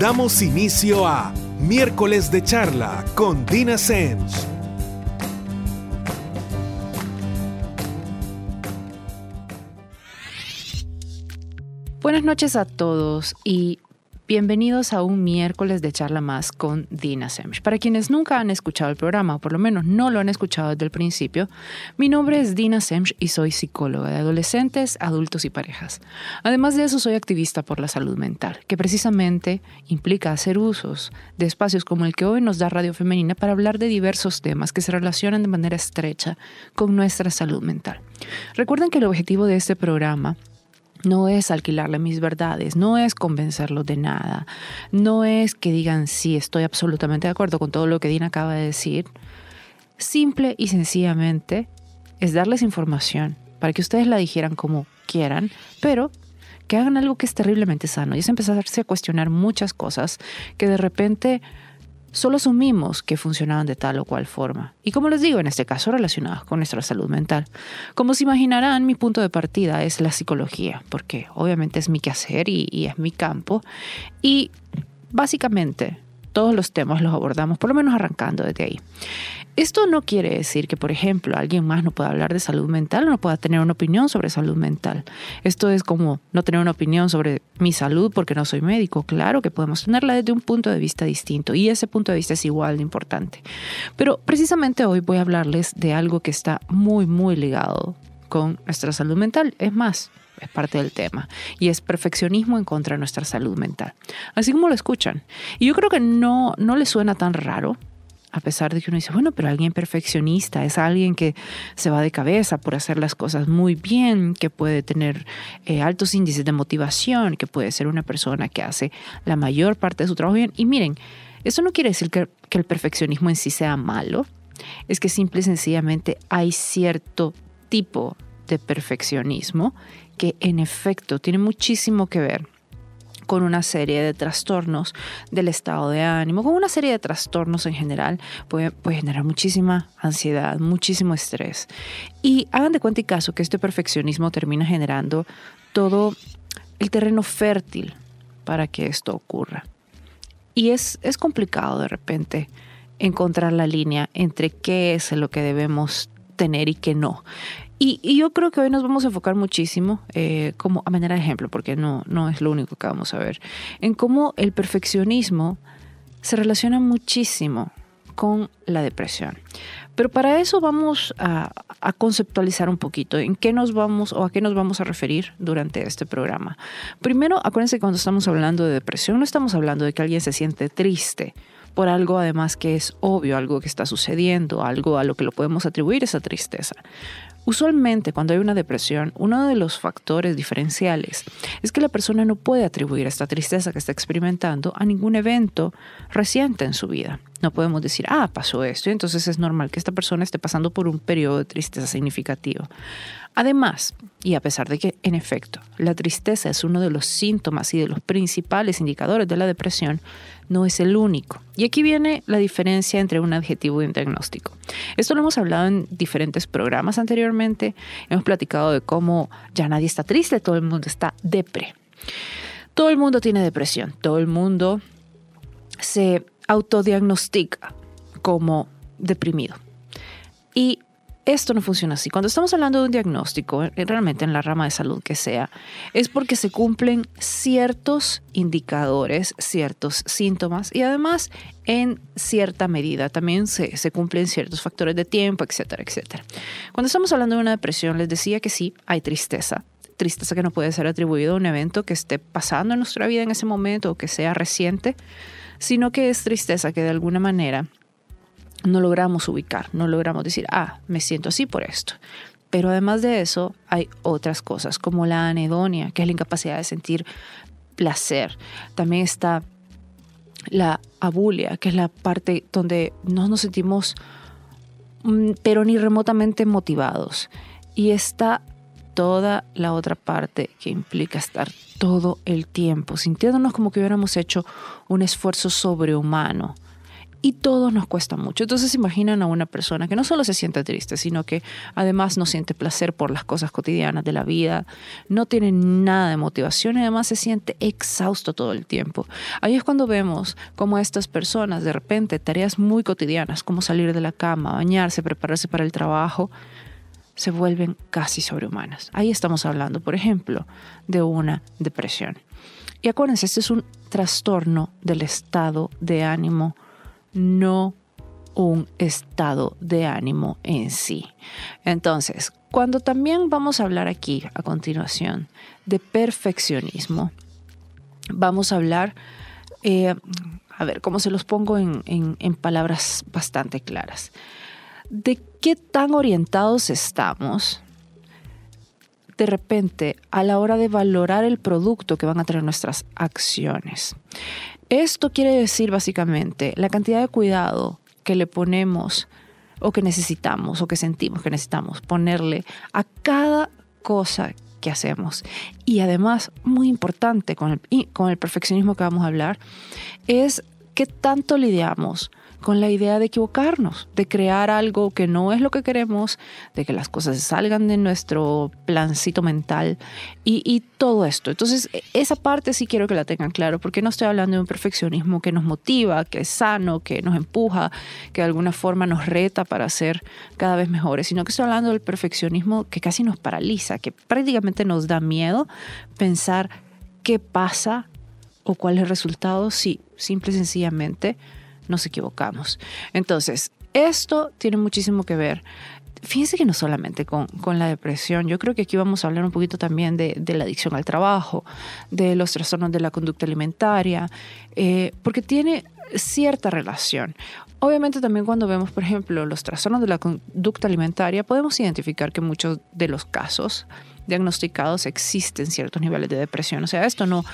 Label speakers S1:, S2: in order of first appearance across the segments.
S1: Damos inicio a Miércoles de Charla con Dina Sens.
S2: Buenas noches a todos y Bienvenidos a un miércoles de charla más con Dina Semch. Para quienes nunca han escuchado el programa, o por lo menos no lo han escuchado desde el principio, mi nombre es Dina Semch y soy psicóloga de adolescentes, adultos y parejas. Además de eso, soy activista por la salud mental, que precisamente implica hacer usos de espacios como el que hoy nos da Radio Femenina para hablar de diversos temas que se relacionan de manera estrecha con nuestra salud mental. Recuerden que el objetivo de este programa no es alquilarle mis verdades, no es convencerlos de nada, no es que digan sí, estoy absolutamente de acuerdo con todo lo que Dina acaba de decir. Simple y sencillamente es darles información para que ustedes la dijeran como quieran, pero que hagan algo que es terriblemente sano y es empezarse a cuestionar muchas cosas que de repente solo asumimos que funcionaban de tal o cual forma. Y como les digo, en este caso relacionadas con nuestra salud mental. Como se imaginarán, mi punto de partida es la psicología, porque obviamente es mi quehacer y, y es mi campo. Y básicamente todos los temas los abordamos, por lo menos arrancando desde ahí. Esto no quiere decir que, por ejemplo, alguien más no pueda hablar de salud mental o no pueda tener una opinión sobre salud mental. Esto es como no tener una opinión sobre mi salud porque no soy médico. Claro que podemos tenerla desde un punto de vista distinto y ese punto de vista es igual de importante. Pero precisamente hoy voy a hablarles de algo que está muy, muy ligado con nuestra salud mental. Es más, es parte del tema, y es perfeccionismo en contra de nuestra salud mental. Así como lo escuchan. Y yo creo que no, no le suena tan raro a pesar de que uno dice, bueno, pero alguien perfeccionista es alguien que se va de cabeza por hacer las cosas muy bien, que puede tener eh, altos índices de motivación, que puede ser una persona que hace la mayor parte de su trabajo bien. Y miren, eso no quiere decir que, que el perfeccionismo en sí sea malo, es que simple y sencillamente hay cierto tipo de perfeccionismo que en efecto tiene muchísimo que ver con una serie de trastornos del estado de ánimo, con una serie de trastornos en general, puede, puede generar muchísima ansiedad, muchísimo estrés. Y hagan de cuenta y caso que este perfeccionismo termina generando todo el terreno fértil para que esto ocurra. Y es, es complicado de repente encontrar la línea entre qué es lo que debemos tener y qué no. Y, yo creo que hoy nos vamos a enfocar muchísimo, eh, como a manera de ejemplo, porque no, no es lo único que vamos a ver, en cómo el perfeccionismo se relaciona muchísimo con la depresión. Pero para eso vamos a, a, conceptualizar un poquito en qué nos vamos o a qué nos vamos a referir durante este programa. Primero, acuérdense que cuando estamos hablando de depresión no estamos hablando de que alguien se siente triste por algo además que es obvio, algo que está sucediendo, algo a lo que lo podemos atribuir esa tristeza. Usualmente cuando hay una depresión, uno de los factores diferenciales es que la persona no puede atribuir esta tristeza que está experimentando a ningún evento reciente en su vida. No podemos decir, ah, pasó esto y entonces es normal que esta persona esté pasando por un periodo de tristeza significativo. Además, y a pesar de que, en efecto, la tristeza es uno de los síntomas y de los principales indicadores de la depresión, no es el único. Y aquí viene la diferencia entre un adjetivo y un diagnóstico. Esto lo hemos hablado en diferentes programas anteriormente. Hemos platicado de cómo ya nadie está triste, todo el mundo está depre. Todo el mundo tiene depresión, todo el mundo se autodiagnostica como deprimido. Y esto no funciona así. Cuando estamos hablando de un diagnóstico, eh, realmente en la rama de salud que sea, es porque se cumplen ciertos indicadores, ciertos síntomas y además en cierta medida también se, se, cumplen ciertos factores de tiempo, etcétera, etcétera. Cuando estamos hablando de una depresión, les decía que sí, hay tristeza. Tristeza que no puede ser atribuido a un evento que esté pasando en nuestra vida en ese momento o que sea reciente, sino que es tristeza que de alguna manera no logramos ubicar, no logramos decir, ah, me siento así por esto. Pero además de eso, hay otras cosas, como la anedonia, que es la incapacidad de sentir placer. También está la abulia, que es la parte donde no nos sentimos, mm, pero ni remotamente motivados. Y está toda la otra parte que implica estar todo el tiempo sintiéndonos como que hubiéramos hecho un esfuerzo sobrehumano y todo nos cuesta mucho. Entonces imaginan a una persona que no solo se siente triste, sino que además no siente placer por las cosas cotidianas de la vida, no tiene nada de motivación y además se siente exhausto todo el tiempo. Ahí es cuando vemos cómo estas personas de repente tareas muy cotidianas como salir de la cama, bañarse, prepararse para el trabajo, se vuelven casi sobrehumanas. Ahí estamos hablando, por ejemplo, de una depresión. Y acuérdense, este es un trastorno del estado de ánimo no un estado de ánimo en sí. Entonces, cuando también vamos a hablar aquí a continuación de perfeccionismo, vamos a hablar, eh, a ver, ¿cómo se los pongo en, en palabras bastante claras? De qué tan orientados estamos de repente a la hora de valorar el producto que van a tener nuestras acciones. Esto quiere decir básicamente la cantidad de cuidado que le ponemos o que necesitamos o que sentimos que necesitamos ponerle a cada cosa que hacemos. Y además, muy importante con el, con el perfeccionismo que vamos a hablar, es qué tanto lidiamos con la idea de equivocarnos, de crear algo que no es lo que queremos, de que las cosas salgan de nuestro plancito mental y, todo esto. Entonces, esa parte sí quiero que la tengan claro, porque no estoy hablando de un perfeccionismo que nos motiva, que es sano, que nos empuja, que de alguna forma nos reta para ser cada vez mejores, sino que estoy hablando del perfeccionismo que casi nos paraliza, que prácticamente nos da miedo pensar qué pasa o cuál es el resultado si simple y sencillamente nos equivocamos. Entonces, esto tiene muchísimo que ver. Fíjense que no solamente con, la depresión, yo creo que aquí vamos a hablar un poquito también de, la adicción al trabajo, de los trastornos de la conducta alimentaria, eh, porque tiene cierta relación. Obviamente también cuando vemos, por ejemplo, los trastornos de la conducta alimentaria, podemos identificar que muchos de los casos diagnosticados existen ciertos niveles de depresión. O sea, esto no,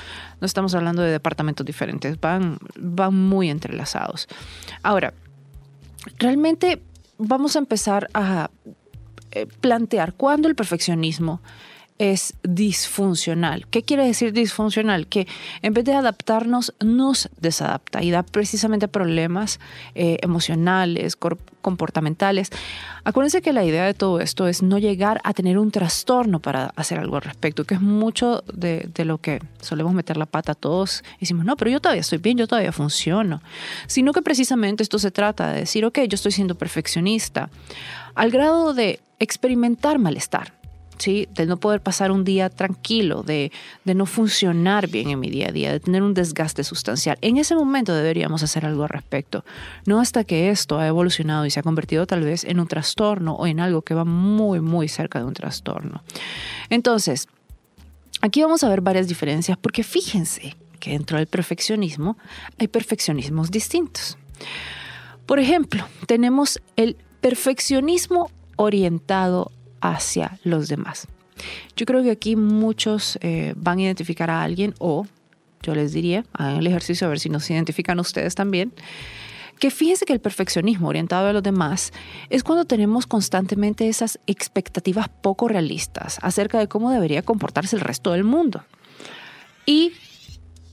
S2: no estamos hablando de departamentos diferentes, van, van muy entrelazados. Ahora, realmente vamos a empezar a eh, plantear cuándo el perfeccionismo es disfuncional. ¿Qué quiere decir disfuncional? Que en vez de adaptarnos, nos desadapta y da precisamente problemas eh, emocionales, comportamentales. Acuérdense que la idea de todo esto es no llegar a tener un trastorno para hacer algo al respecto, que es mucho de, lo que solemos meter la pata todos. Decimos, no, pero yo todavía estoy bien, yo todavía funciono. Sino que precisamente esto se trata de decir, ok, yo estoy siendo perfeccionista, al grado de experimentar malestar de no poder pasar un día tranquilo, de, de no funcionar bien en mi día a día, de tener un desgaste sustancial. En ese momento deberíamos hacer algo al respecto, no hasta que esto ha evolucionado y se ha convertido tal vez en un trastorno o en algo que va muy, muy cerca de un trastorno. Entonces, aquí vamos a ver varias diferencias porque fíjense que dentro del perfeccionismo hay perfeccionismos distintos. Por ejemplo, tenemos el perfeccionismo orientado hacia los demás. Yo creo que aquí muchos eh, van a identificar a alguien o yo les diría, hagan el ejercicio a ver si nos identifican ustedes también, que fíjense que el perfeccionismo orientado a los demás es cuando tenemos constantemente esas expectativas poco realistas acerca de cómo debería comportarse el resto del mundo. Y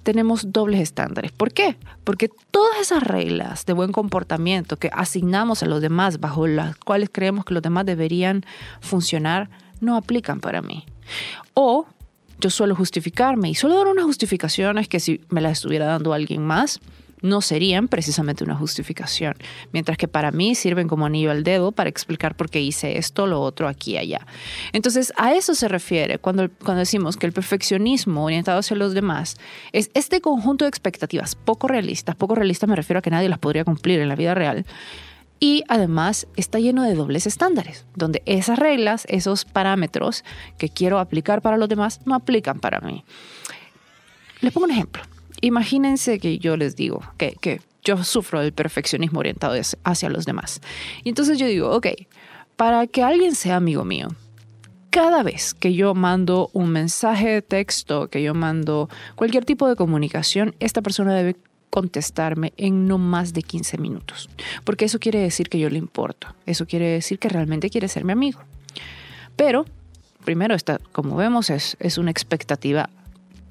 S2: tenemos dobles estándares. ¿Por qué? Porque todas esas reglas de buen comportamiento que asignamos a los demás, bajo las cuales creemos que los demás deberían funcionar, no aplican para mí. O yo suelo justificarme y suelo dar unas justificaciones que si me las estuviera dando alguien más, no serían precisamente una justificación, mientras que para mí sirven como anillo al dedo para explicar por qué hice esto, lo otro, aquí allá. Entonces, a eso se refiere cuando, cuando decimos que el perfeccionismo orientado hacia los demás es este conjunto de expectativas poco realistas, poco realistas me refiero a que nadie las podría cumplir en la vida real, y además está lleno de dobles estándares, donde esas reglas, esos parámetros que quiero aplicar para los demás, no aplican para mí. Les pongo un ejemplo. Imagínense que yo les digo que, yo sufro del perfeccionismo orientado hacia los demás. Y entonces yo digo, ok, para que alguien sea amigo mío, cada vez que yo mando un mensaje de texto, que yo mando cualquier tipo de comunicación, esta persona debe contestarme en no más de 15 minutos. Porque eso quiere decir que yo le importo. Eso quiere decir que realmente quiere ser mi amigo. Pero, primero, esta, como vemos, es, es una expectativa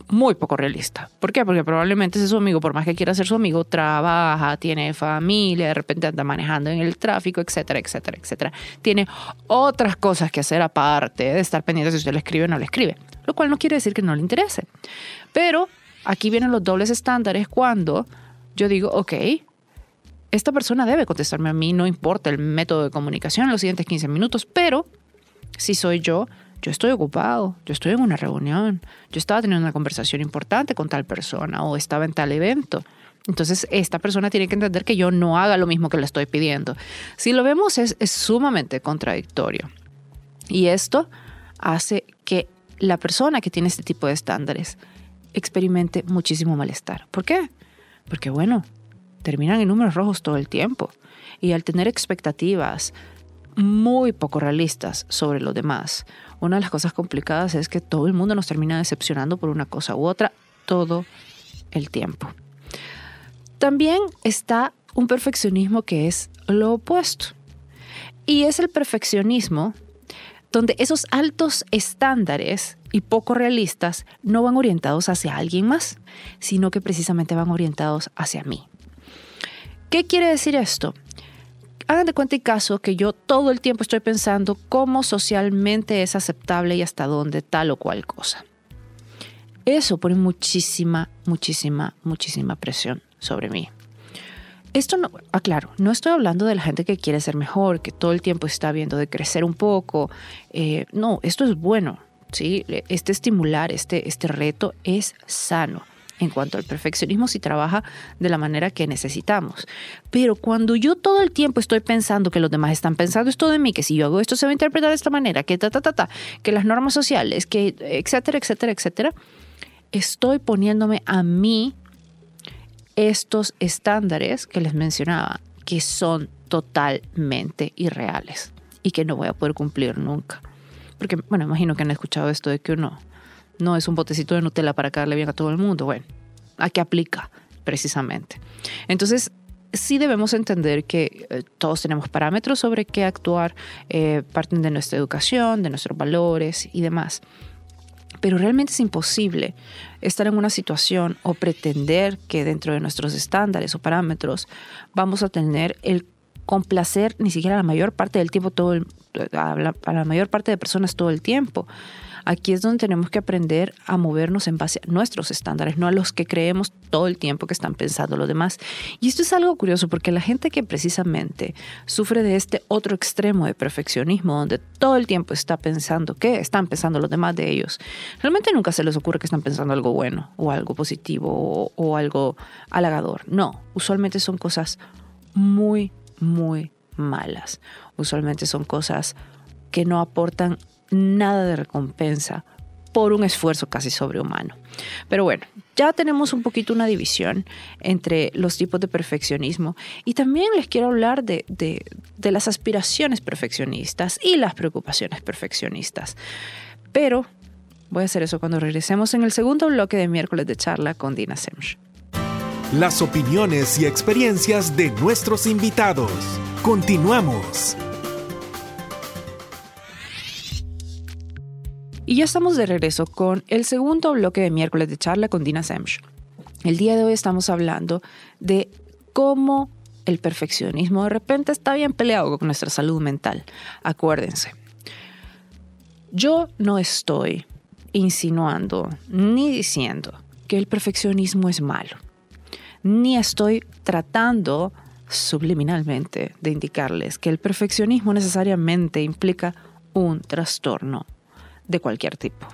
S2: muy poco realista. ¿Por qué? Porque probablemente ese su amigo, por más que quiera ser su amigo, trabaja, tiene familia, de repente anda manejando en el tráfico, etcétera, etcétera, etcétera. Tiene otras cosas que hacer aparte de estar pendiente si usted le escribe o no le escribe, lo cual no quiere decir que no le interese. Pero aquí vienen los dobles estándares cuando yo digo, ok, esta persona debe contestarme a mí, no importa el método de comunicación en los siguientes 15 minutos, pero si soy yo, yo estoy ocupado, yo estoy en una reunión, yo estaba teniendo una conversación importante con tal persona o estaba en tal evento. Entonces, esta persona tiene que entender que yo no haga lo mismo que le estoy pidiendo. Si lo vemos, es, sumamente contradictorio. Y esto hace que la persona que tiene este tipo de estándares experimente muchísimo malestar. ¿Por qué? Porque, bueno, terminan en números rojos todo el tiempo. Y al tener expectativas muy poco realistas sobre los demás una de las cosas complicadas es que todo el mundo nos termina decepcionando por una cosa u otra todo el tiempo. También está un perfeccionismo que es lo opuesto. Y es el perfeccionismo donde esos altos estándares y poco realistas no van orientados hacia alguien más, sino que precisamente van orientados hacia mí. ¿Qué quiere decir esto? Hagan de cuenta y caso que yo todo el tiempo estoy pensando cómo socialmente es aceptable y hasta dónde tal o cual cosa. Eso pone muchísima, muchísima, muchísima presión sobre mí. Esto no, aclaro, no estoy hablando de la gente que quiere ser mejor, que todo el tiempo está viendo de crecer un poco. Eh, no, esto es bueno, ¿sí? Este estimular, este, este reto es sano en cuanto al perfeccionismo si trabaja de la manera que necesitamos. Pero cuando yo todo el tiempo estoy pensando que los demás están pensando esto de mí, que si yo hago esto se va a interpretar de esta manera, que ta, ta, ta, ta, que las normas sociales, que etcétera, etcétera, etcétera, estoy poniéndome a mí estos estándares que les mencionaba, que son totalmente irreales y que no voy a poder cumplir nunca. Porque, bueno, imagino que han escuchado esto de que uno no es un botecito de Nutella para caerle bien a todo el mundo. Bueno, ¿a qué aplica precisamente? Entonces, sí debemos entender que eh, todos tenemos parámetros sobre qué actuar, eh, parten de nuestra educación, de nuestros valores y demás. Pero realmente es imposible estar en una situación o pretender que dentro de nuestros estándares o parámetros vamos a tener el complacer ni siquiera la mayor parte del tiempo, todo a la mayor parte de personas todo el tiempo. Aquí es donde tenemos que aprender a movernos en base a nuestros estándares, no a los que creemos todo el tiempo que están pensando los demás. Y esto es algo curioso porque la gente que precisamente sufre de este otro extremo de perfeccionismo, donde todo el tiempo está pensando que están pensando los demás de ellos, realmente nunca se les ocurre que están pensando algo bueno o algo positivo o, o algo halagador. No, usualmente son cosas muy, muy malas. Usualmente son cosas que no aportan nada de recompensa por un esfuerzo casi sobrehumano. Pero bueno, ya tenemos un poquito una división entre los tipos de perfeccionismo y también les quiero hablar de, de, las aspiraciones perfeccionistas y las preocupaciones perfeccionistas. Pero voy a hacer eso cuando regresemos en el segundo bloque de miércoles de charla con Dina Semch.
S1: Las opiniones y experiencias de nuestros invitados. Continuamos.
S2: Y ya estamos de regreso con el segundo bloque de miércoles de charla con Dina Semch. El día de hoy estamos hablando de cómo el perfeccionismo de repente está bien peleado con nuestra salud mental. Acuérdense, yo no estoy insinuando ni diciendo que el perfeccionismo es malo, ni estoy tratando subliminalmente de indicarles que el perfeccionismo necesariamente implica un trastorno de cualquier tipo.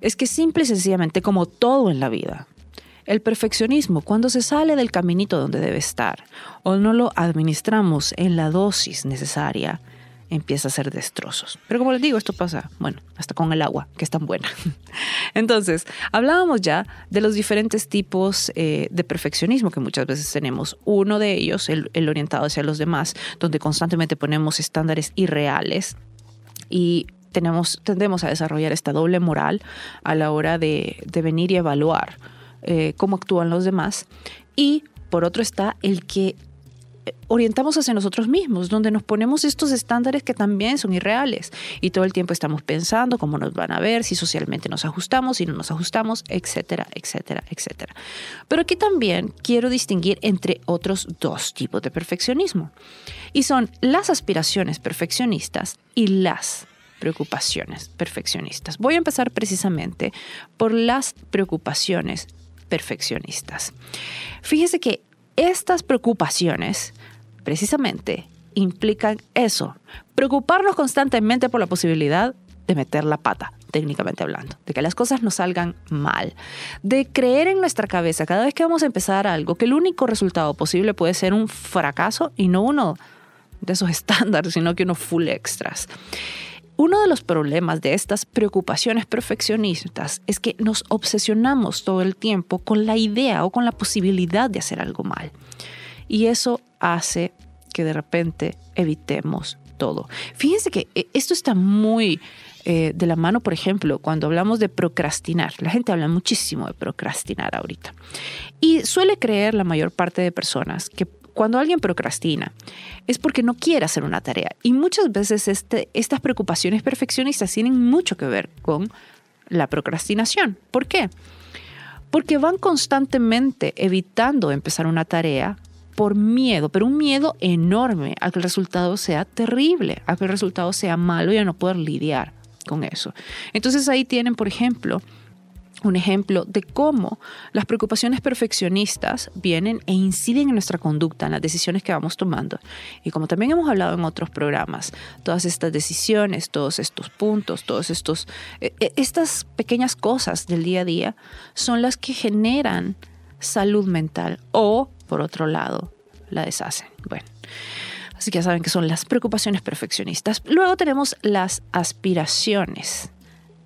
S2: Es que simple y sencillamente, como todo en la vida, el perfeccionismo, cuando se sale del caminito donde debe estar o no lo administramos en la dosis necesaria, empieza a ser destrozos. Pero como les digo, esto pasa, bueno, hasta con el agua, que es tan buena. Entonces, hablábamos ya de los diferentes tipos eh, de perfeccionismo que muchas veces tenemos. Uno de ellos, el, el orientado hacia los demás, donde constantemente ponemos estándares irreales y tenemos, tendemos a desarrollar esta doble moral a la hora de, venir y evaluar eh, cómo actúan los demás. Y por otro está el que orientamos hacia nosotros mismos, donde nos ponemos estos estándares que también son irreales y todo el tiempo estamos pensando cómo nos van a ver, si socialmente nos ajustamos, si no nos ajustamos, etcétera, etcétera, etcétera. Pero aquí también quiero distinguir entre otros dos tipos de perfeccionismo y son las aspiraciones perfeccionistas y las preocupaciones perfeccionistas. Voy a empezar precisamente por las preocupaciones perfeccionistas. Fíjese que estas preocupaciones precisamente implican eso, preocuparnos constantemente por la posibilidad de meter la pata, técnicamente hablando, de que las cosas nos salgan mal, de creer en nuestra cabeza cada vez que vamos a empezar algo que el único resultado posible puede ser un fracaso y no uno de esos estándares, sino que uno full extras. Uno de los problemas de estas preocupaciones perfeccionistas es que nos obsesionamos todo el tiempo con la idea o con la posibilidad de hacer algo mal. Y eso hace que de repente evitemos todo. Fíjense que eh, esto está muy eh, de la mano, por ejemplo, cuando hablamos de procrastinar. La gente habla muchísimo de procrastinar ahorita. Y suele creer la mayor parte de personas que cuando alguien procrastina es porque no quiere hacer una tarea. Y muchas veces este, estas preocupaciones perfeccionistas tienen mucho que ver con la procrastinación. ¿Por qué? Porque van constantemente evitando empezar una tarea por miedo, pero un miedo enorme a que el resultado sea terrible, a que el resultado sea malo y a no poder lidiar con eso. Entonces ahí tienen, por ejemplo, un ejemplo de cómo las preocupaciones perfeccionistas vienen e inciden en nuestra conducta, en las decisiones que vamos tomando. Y como también hemos hablado en otros programas, todas estas decisiones, todos estos puntos, todos estos e, e, estas pequeñas cosas del día a día son las que generan salud mental o por otro lado la deshacen. Bueno, así que ya saben que son las preocupaciones perfeccionistas. Luego tenemos las aspiraciones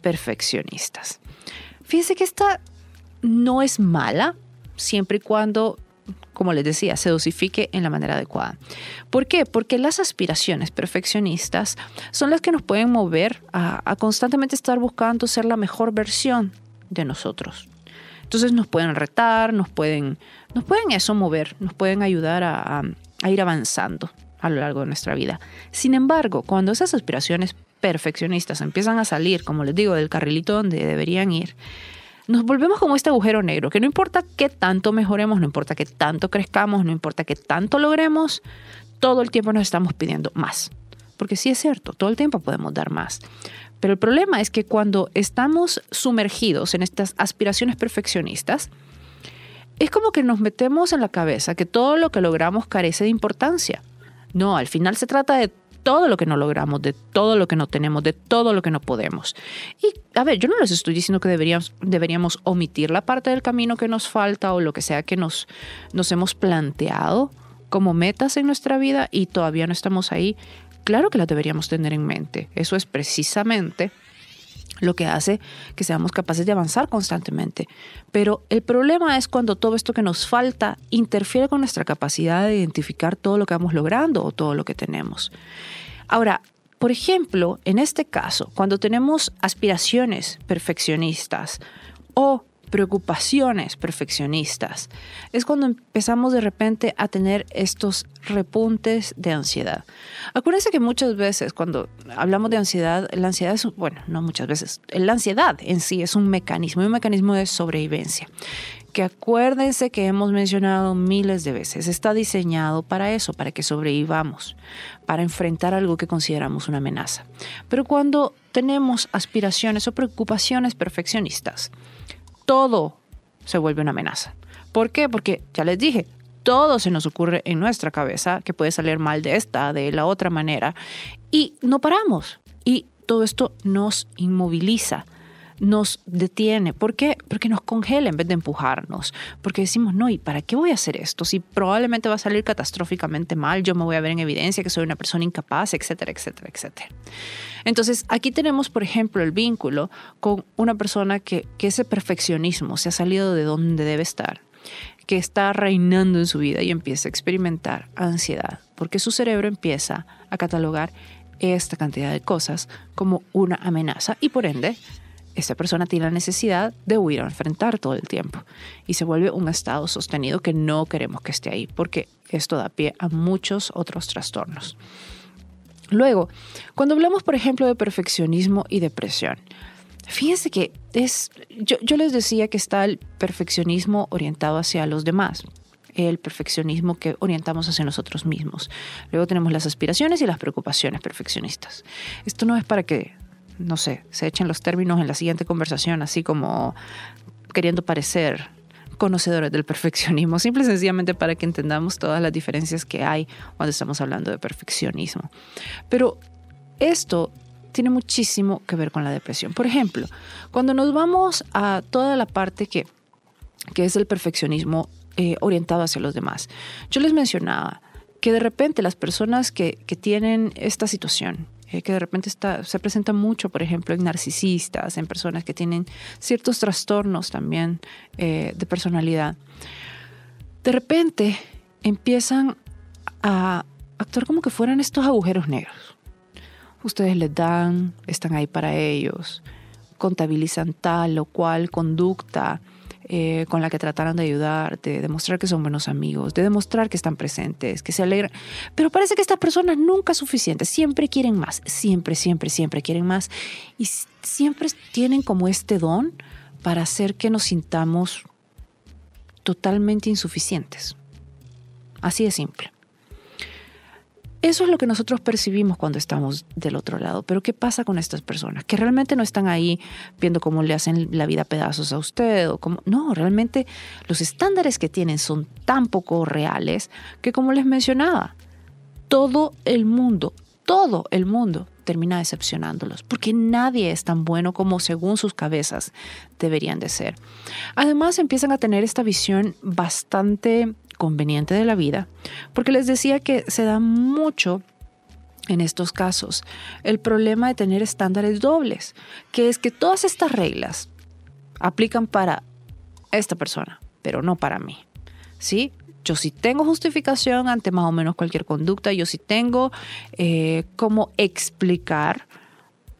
S2: perfeccionistas. Fíjense que esta no es mala siempre y cuando, como les decía, se dosifique en la manera adecuada. ¿Por qué? Porque las aspiraciones perfeccionistas son las que nos pueden mover a, constantemente estar buscando ser la mejor versión de nosotros. Entonces nos pueden retar, nos pueden, nos pueden eso mover, nos pueden ayudar a, a ir avanzando a lo largo de nuestra vida. Sin embargo, cuando esas aspiraciones perfeccionistas empiezan a salir, como les digo, del carrilito donde deberían ir, nos volvemos como este agujero negro, que no importa qué tanto mejoremos, no importa qué tanto crezcamos, no importa qué tanto logremos, todo el tiempo nos estamos pidiendo más. Porque sí es cierto, todo el tiempo podemos dar más. Pero el problema es que cuando estamos sumergidos en estas aspiraciones perfeccionistas, es como que nos metemos en la cabeza que todo lo que logramos carece de importancia. No, al final se trata de todo lo que no logramos, de todo lo que no tenemos, de todo lo que no podemos. Y a ver, yo no les estoy diciendo que deberíamos, deberíamos omitir la parte del camino que nos falta o lo que sea que nos, nos hemos planteado como metas en nuestra vida y todavía no estamos ahí. Claro que las deberíamos tener en mente. Eso es precisamente lo que hace que seamos capaces de avanzar constantemente. Pero el problema es cuando todo esto que nos falta interfiere con nuestra capacidad de identificar todo lo que vamos logrando o todo lo que tenemos. Ahora, por ejemplo, en este caso, cuando tenemos aspiraciones perfeccionistas o preocupaciones perfeccionistas, es cuando empezamos de repente a tener estos repuntes de ansiedad. Acuérdense que muchas veces cuando hablamos de ansiedad, la ansiedad es, bueno, no muchas veces, la ansiedad en sí es un mecanismo, un mecanismo de sobrevivencia que acuérdense que hemos mencionado miles de veces, está diseñado para eso, para que sobrevivamos, para enfrentar algo que consideramos una amenaza. Pero cuando tenemos aspiraciones o preocupaciones perfeccionistas, todo se vuelve una amenaza. ¿Por qué? Porque ya les dije, todo se nos ocurre en nuestra cabeza que puede salir mal de esta, de la otra manera, y no paramos. Y todo esto nos inmoviliza, nos detiene. ¿Por qué? Porque nos congela en vez de empujarnos. Porque decimos, no, ¿y para qué voy a hacer esto? Si probablemente va a salir catastróficamente mal, yo me voy a ver en evidencia que soy una persona incapaz, etcétera, etcétera, etcétera. Entonces, aquí tenemos, por ejemplo, el vínculo con una persona que, que ese perfeccionismo se ha salido de donde debe estar que está reinando en su vida y empieza a experimentar ansiedad, porque su cerebro empieza a catalogar esta cantidad de cosas como una amenaza y por ende esta persona tiene la necesidad de huir a enfrentar todo el tiempo y se vuelve un estado sostenido que no queremos que esté ahí porque esto da pie a muchos otros trastornos. Luego, cuando hablamos, por ejemplo, de perfeccionismo y depresión, fíjense que es, yo, yo les decía que está el perfeccionismo orientado hacia los demás, el perfeccionismo que orientamos hacia nosotros mismos. Luego tenemos las aspiraciones y las preocupaciones perfeccionistas. Esto no es para que, no sé, se echen los términos en la siguiente conversación, así como queriendo parecer conocedores del perfeccionismo, simple y sencillamente para que entendamos todas las diferencias que hay cuando estamos hablando de perfeccionismo. Pero esto tiene muchísimo que ver con la depresión. Por ejemplo, cuando nos vamos a toda la parte que, que es el perfeccionismo eh, orientado hacia los demás. Yo les mencionaba que de repente las personas que, que tienen esta situación, eh, que de repente está, se presenta mucho, por ejemplo, en narcisistas, en personas que tienen ciertos trastornos también eh, de personalidad, de repente empiezan a actuar como que fueran estos agujeros negros. Ustedes les dan, están ahí para ellos, contabilizan tal o cual conducta, eh, con la que trataran de ayudar, de demostrar que son buenos amigos, de demostrar que están presentes, que se alegran. Pero parece que estas personas nunca es suficiente, siempre quieren más, siempre, siempre, siempre quieren más y siempre tienen como este don para hacer que nos sintamos totalmente insuficientes. Así de simple. Eso es lo que nosotros percibimos cuando estamos del otro lado. Pero ¿qué pasa con estas personas? Que realmente no están ahí viendo cómo le hacen la vida a pedazos a usted o cómo... No, realmente los estándares que tienen son tan poco reales que como les mencionaba, todo el mundo, todo el mundo termina decepcionándolos, porque nadie es tan bueno como según sus cabezas deberían de ser. Además empiezan a tener esta visión bastante conveniente de la vida, porque les decía que se da mucho en estos casos el problema de tener estándares dobles, que es que todas estas reglas aplican para esta persona, pero no para mí. ¿Sí? Yo sí tengo justificación ante más o menos cualquier conducta, yo sí tengo eh, cómo explicar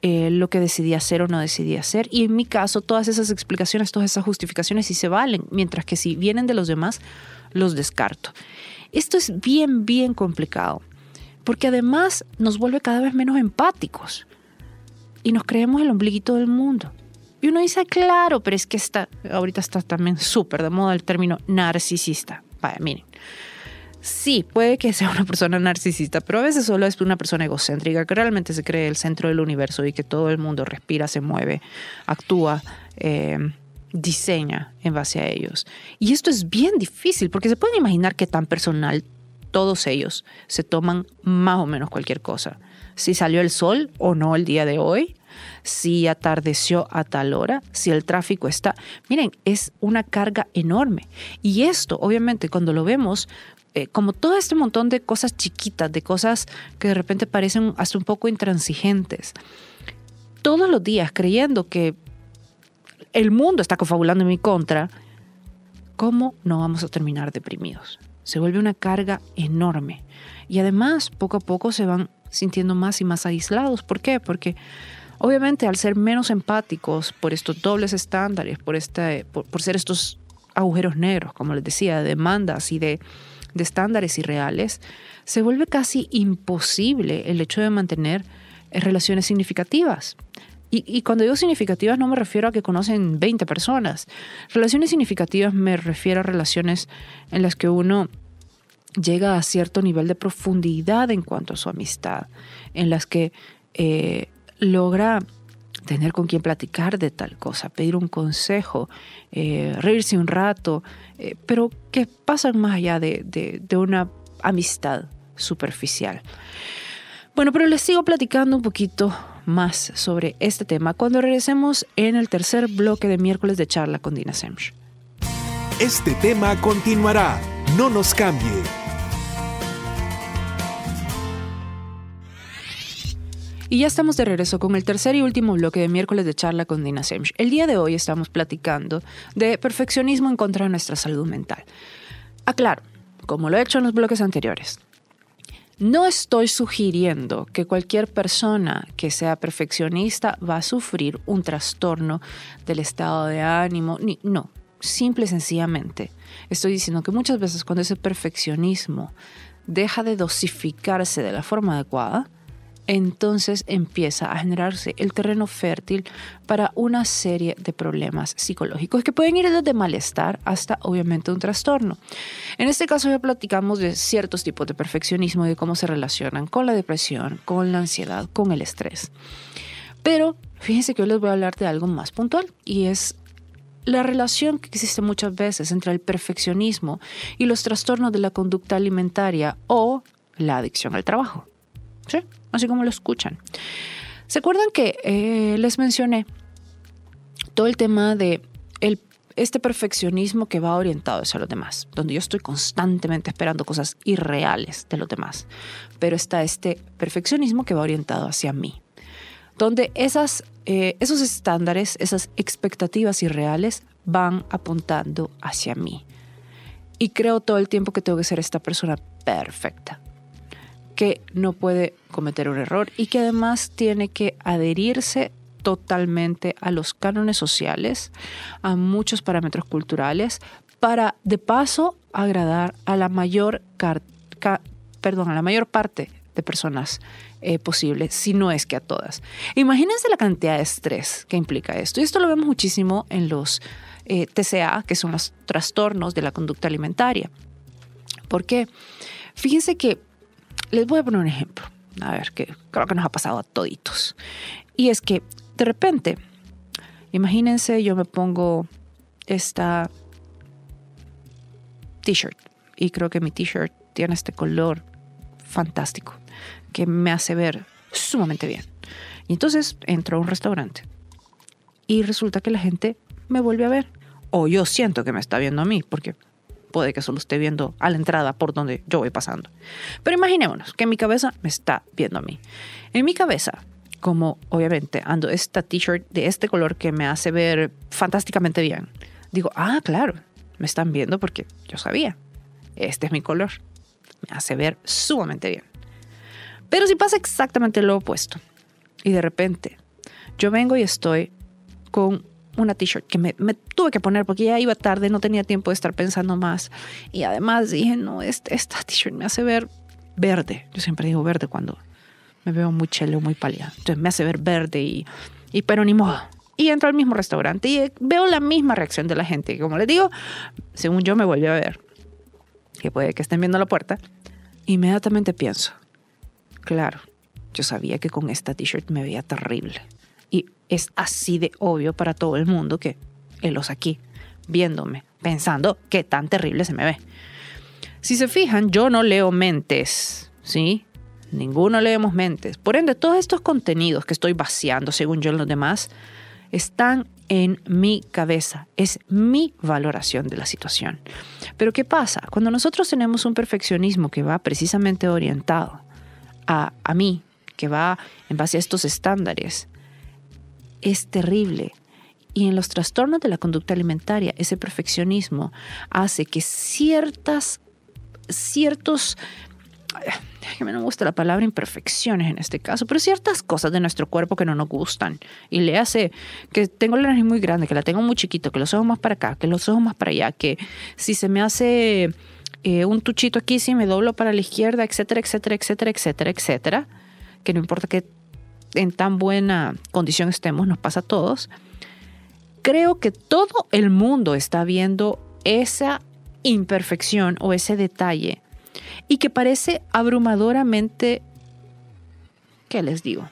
S2: eh, lo que decidí hacer o no decidí hacer. Y en mi caso, todas esas explicaciones, todas esas justificaciones sí se valen, mientras que si vienen de los demás, los descarto. Esto es bien, bien complicado, porque además nos vuelve cada vez menos empáticos y nos creemos el ombliguito del mundo. Y uno dice, claro, pero es que está, ahorita está también súper de moda el término narcisista. Vaya, miren, sí, puede que sea una persona narcisista, pero a veces solo es una persona egocéntrica que realmente se cree el centro del universo y que todo el mundo respira, se mueve, actúa. Eh, diseña en base a ellos. Y esto es bien difícil porque se pueden imaginar que tan personal todos ellos se toman más o menos cualquier cosa. Si salió el sol o no el día de hoy, si atardeció a tal hora, si el tráfico está. Miren, es una carga enorme. Y esto, obviamente, cuando lo vemos, eh, como todo este montón de cosas chiquitas, de cosas que de repente parecen hasta un poco intransigentes, todos los días creyendo que el mundo está confabulando en mi contra, ¿cómo no vamos a terminar deprimidos? Se vuelve una carga enorme. Y además, poco a poco se van sintiendo más y más aislados. ¿Por qué? Porque obviamente al ser menos empáticos por estos dobles estándares, por, este, por, ser estos agujeros negros, como les decía, de demandas y de, de estándares irreales, se vuelve casi imposible el hecho de mantener relaciones significativas. Y, cuando digo significativas no me refiero a que conocen 20 personas. Relaciones significativas me refiero a relaciones en las que uno llega a cierto nivel de profundidad en cuanto a su amistad, en las que eh, logra tener con quien platicar de tal cosa, pedir un consejo, eh, reírse un rato, eh, pero que pasan más allá de, de una amistad superficial. Bueno, pero les sigo platicando un poquito más sobre este tema cuando regresemos en el tercer bloque de miércoles de charla con Dina Semch.
S1: Este tema continuará. No nos cambie.
S2: Y ya estamos de regreso con el tercer y último bloque de miércoles de charla con Dina Semch. El día de hoy estamos platicando de perfeccionismo en contra de nuestra salud mental. Aclaro, como lo he hecho en los bloques anteriores, No estoy sugiriendo que cualquier persona que sea perfeccionista va a sufrir un trastorno del estado de ánimo, ni, no, simple y sencillamente. Estoy diciendo que muchas veces cuando ese perfeccionismo deja de dosificarse de la forma adecuada, entonces empieza a generarse el terreno fértil para una serie de problemas psicológicos que pueden ir desde malestar hasta obviamente un trastorno. En este caso ya platicamos de ciertos tipos de perfeccionismo y de cómo se relacionan con la depresión, con la ansiedad, con el estrés. Pero fíjense que hoy les voy a hablar de algo más puntual y es la relación que existe muchas veces entre el perfeccionismo y los trastornos de la conducta alimentaria o la adicción al trabajo. ¿Sí? Así como lo escuchan. ¿Se acuerdan que eh, les mencioné todo el tema de el, este perfeccionismo que va orientado hacia los demás, donde yo estoy constantemente esperando cosas irreales de los demás, pero está este perfeccionismo que va orientado hacia mí, donde esas, eh, esos estándares, esas expectativas irreales van apuntando hacia mí. Y creo todo el tiempo que tengo que ser esta persona perfecta que no puede cometer un error y que además tiene que adherirse totalmente a los cánones sociales, a muchos parámetros culturales, para de paso agradar a la mayor, perdón, a la mayor parte de personas eh, posible, si no es que a todas. Imagínense la cantidad de estrés que implica esto. Y esto lo vemos muchísimo en los eh, TCA, que son los trastornos de la conducta alimentaria. ¿Por qué? Fíjense que les voy a poner un ejemplo, a ver, que creo que nos ha pasado a toditos. Y es que de repente, imagínense, yo me pongo esta t-shirt y creo que mi t-shirt tiene este color fantástico que me hace ver sumamente bien. Y entonces entro a un restaurante y resulta que la gente me vuelve a ver. O yo siento que me está viendo a mí, porque puede que solo esté viendo a la entrada por donde yo voy pasando. Pero imaginémonos que mi cabeza me está viendo a mí. En mi cabeza, como obviamente ando esta t-shirt de este color que me hace ver fantásticamente bien, digo, ah, claro, me están viendo porque yo sabía, este es mi color. Me hace ver sumamente bien. Pero si pasa exactamente lo opuesto y de repente yo vengo y estoy con una t-shirt que me, tuve que poner porque ya iba tarde, no tenía tiempo de estar pensando más. Y además dije, no, este, esta t-shirt me hace ver verde. Yo siempre digo verde cuando me veo muy chelo, muy pálida. Entonces me hace ver verde y, y pero ni modo. Y entro al mismo restaurante y veo la misma reacción de la gente. Como les digo, según yo me vuelve a ver, que puede que estén viendo la puerta, inmediatamente pienso, claro, yo sabía que con esta t-shirt me veía terrible es así de obvio para todo el mundo que los aquí, viéndome, pensando qué tan terrible se me ve. Si se fijan, yo no leo mentes, ¿sí? Ninguno leemos mentes. Por ende, todos estos contenidos que estoy vaciando, según yo en los demás, están en mi cabeza. Es mi valoración de la situación. Pero ¿qué pasa? Cuando nosotros tenemos un perfeccionismo que va precisamente orientado a, a mí, que va en base a estos estándares, es terrible. Y en los trastornos de la conducta alimentaria, ese perfeccionismo hace que ciertas, ciertos, me no gusta la palabra imperfecciones en este caso, pero ciertas cosas de nuestro cuerpo que no nos gustan. Y le hace que tengo la nariz muy grande, que la tengo muy chiquito, que los ojos más para acá, que los ojos más para allá, que si se me hace eh, un tuchito aquí, si me doblo para la izquierda, etcétera, etcétera, etcétera, etcétera, etcétera, que no importa qué en tan buena condición estemos, nos pasa a todos, creo que todo el mundo está viendo esa imperfección o ese detalle y que parece abrumadoramente, ¿qué les digo?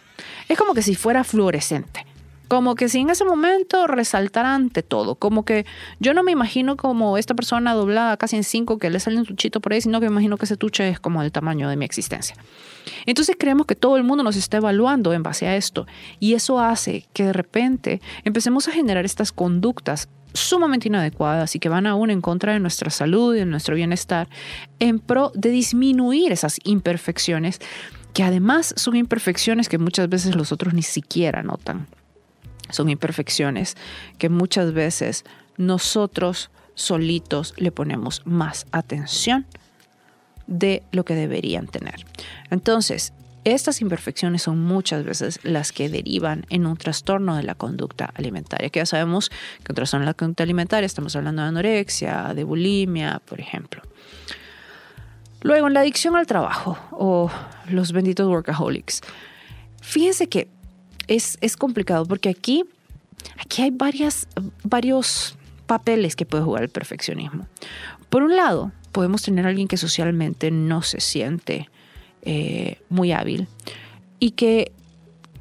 S2: Es como que si fuera fluorescente. Como que si en ese momento resaltara ante todo. Como que yo no me imagino como esta persona doblada casi en cinco que le sale un tuchito por ahí, sino que me imagino que ese tuche es como el tamaño de mi existencia. Entonces creemos que todo el mundo nos está evaluando en base a esto. Y eso hace que de repente empecemos a generar estas conductas sumamente inadecuadas y que van aún en contra de nuestra salud y de nuestro bienestar en pro de disminuir esas imperfecciones que además son imperfecciones que muchas veces los otros ni siquiera notan son imperfecciones que muchas veces nosotros solitos le ponemos más atención de lo que deberían tener. Entonces, estas imperfecciones son muchas veces las que derivan en un trastorno de la conducta alimentaria, que ya sabemos que un trastorno de la conducta alimentaria estamos hablando de anorexia, de bulimia, por ejemplo. Luego, en la adicción al trabajo o los benditos workaholics, fíjense que es, es complicado porque aquí, aquí hay varias, varios papeles que puede jugar el perfeccionismo. Por un lado, podemos tener a alguien que socialmente no se siente eh, muy hábil y que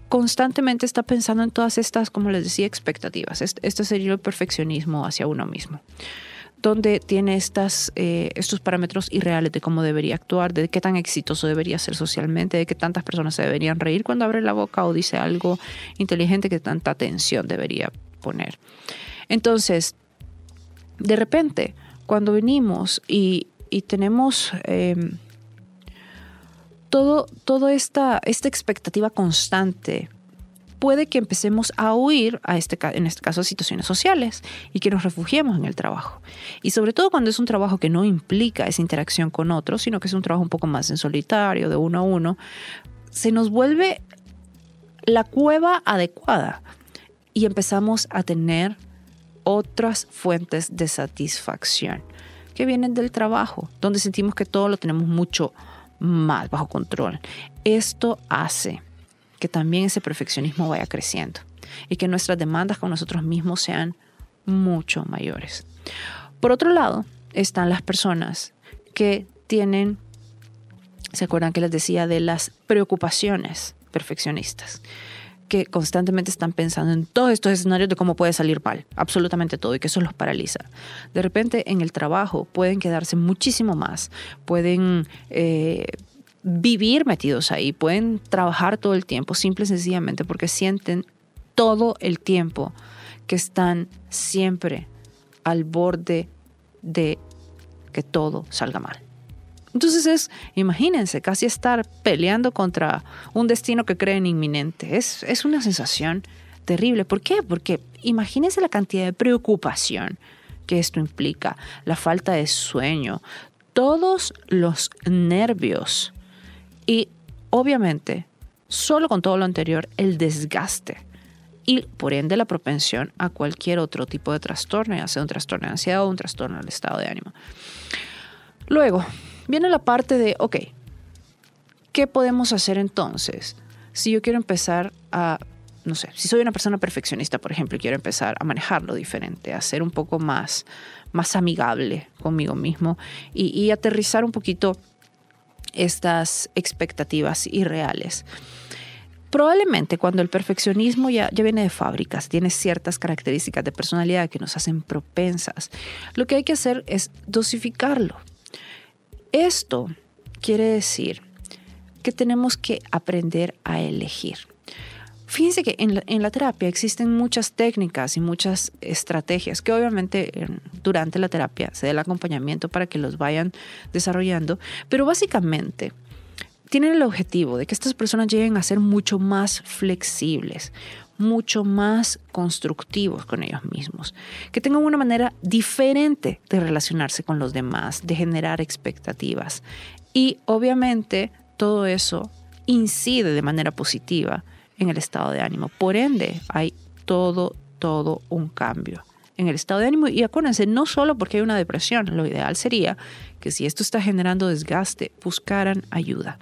S2: constantemente está pensando en todas estas, como les decía, expectativas. Este sería el perfeccionismo hacia uno mismo, donde tiene estas, eh, estos parámetros irreales de cómo debería actuar, de qué tan exitoso debería ser socialmente, de qué tantas personas se deberían reír cuando abre la boca o dice algo inteligente, qué tanta atención debería poner. Entonces, de repente, cuando venimos y, tenemos... Em, todo, toda esta, esta expectativa constante puede que empecemos a huir, a este, en este caso, a situaciones sociales y que nos refugiemos en el trabajo. Y sobre todo cuando es un trabajo que no implica esa interacción con otros, sino que es un trabajo un poco más en solitario, de uno a uno, se nos vuelve la cueva adecuada y empezamos a tener otras fuentes de satisfacción que vienen del trabajo, donde sentimos que todo lo tenemos mucho más bajo control. Esto hace que también ese perfeccionismo vaya creciendo y que nuestras demandas con nosotros mismos sean mucho mayores. Por otro lado, están las personas que tienen, ¿se acuerdan que les decía de las preocupaciones perfeccionistas? que constantemente están pensando en todos estos escenarios de cómo puede salir mal, absolutamente todo, y que eso los paraliza. De repente en el trabajo pueden quedarse muchísimo más, pueden eh, vivir metidos ahí, pueden trabajar todo el tiempo, simple y sencillamente porque sienten todo el tiempo que están siempre al borde de que todo salga mal. Entonces es, imagínense, casi estar peleando contra un destino que creen inminente. Es, es una sensación terrible. ¿Por qué? Porque imagínense la cantidad de preocupación que esto implica, la falta de sueño, todos los nervios y obviamente, solo con todo lo anterior, el desgaste y por ende la propensión a cualquier otro tipo de trastorno, ya sea un trastorno de ansiedad o un trastorno del estado de ánimo. Luego, viene la parte de, ok, ¿qué podemos hacer entonces? Si yo quiero empezar a, no sé, si soy una persona perfeccionista, por ejemplo, y quiero empezar a manejarlo diferente, a ser un poco más, más amigable conmigo mismo y, aterrizar un poquito estas expectativas irreales. Probablemente cuando el perfeccionismo ya, ya, viene de fábricas, tiene ciertas características de personalidad que nos hacen propensas, lo que hay que hacer es dosificarlo. Esto quiere decir que tenemos que aprender a elegir. Fíjense que en la, terapia existen muchas técnicas y muchas estrategias que obviamente durante la terapia se da el acompañamiento para que los vayan desarrollando, pero básicamente tienen el objetivo de que estas personas lleguen a ser mucho más flexibles, mucho más constructivos con ellos mismos, que tengan una manera diferente de relacionarse con los demás, de generar expectativas. Y obviamente todo eso incide de manera positiva en el estado de ánimo. Por ende, hay todo, todo un cambio en el estado de ánimo. Y acuérdense, no solo porque hay una depresión, lo ideal sería que si esto está generando desgaste, buscaran ayuda.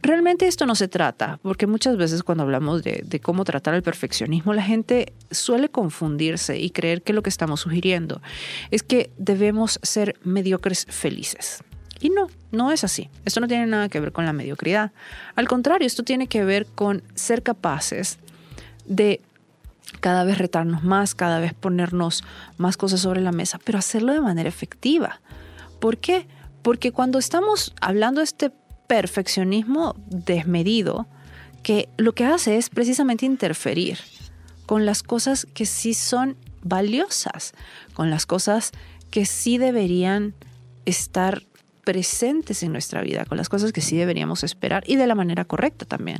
S2: Realmente esto no se trata, porque muchas veces cuando hablamos de, cómo tratar el perfeccionismo, la gente suele confundirse y creer que lo que estamos sugiriendo es que debemos ser mediocres felices. Y no, no es así. Esto no tiene nada que ver con la mediocridad. Al contrario, esto tiene que ver con ser capaces de cada vez retarnos más, cada vez ponernos más cosas sobre la mesa, pero hacerlo de manera efectiva. ¿Por qué? Porque cuando estamos hablando de este perfeccionismo desmedido que lo que hace es precisamente interferir con las cosas que sí son valiosas, con las cosas que sí deberían estar presentes en nuestra vida, con las cosas que sí deberíamos esperar y de la manera correcta también.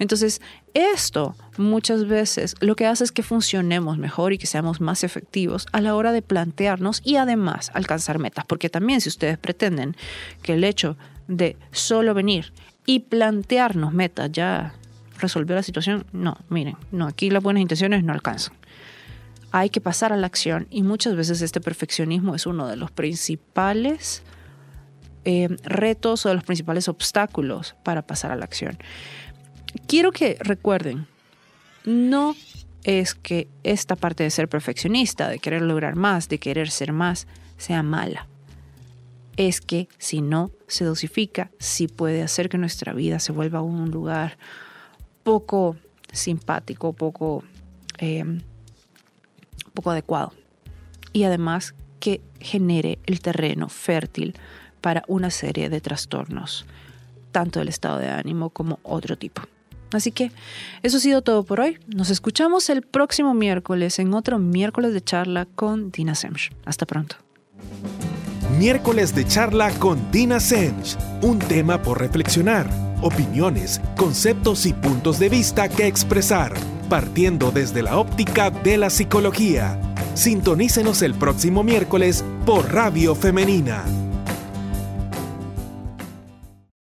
S2: Entonces, esto muchas veces lo que hace es que funcionemos mejor y que seamos más efectivos a la hora de plantearnos y además alcanzar metas, porque también si ustedes pretenden que el hecho de solo venir y plantearnos metas ya resolvió la situación, no, miren, no, aquí las buenas intenciones no alcanzan hay que pasar a la acción y muchas veces este perfeccionismo es uno de los principales eh, retos o de los principales obstáculos para pasar a la acción. Quiero que recuerden, no es que esta parte de ser perfeccionista, de querer lograr más, de querer ser más, sea mala. Es que si no se dosifica, sí puede hacer que nuestra vida se vuelva un lugar poco simpático, poco, eh, poco adecuado. Y además que genere el terreno fértil para una serie de trastornos, tanto del estado de ánimo como otro tipo. Así que eso ha sido todo por hoy. Nos escuchamos el próximo miércoles en otro miércoles de charla con Dina Semch. Hasta pronto.
S1: Miércoles de charla con Dina Semch. Un tema por reflexionar, opiniones, conceptos y puntos de vista que expresar, partiendo desde la óptica de la psicología. Sintonícenos el próximo miércoles por Radio Femenina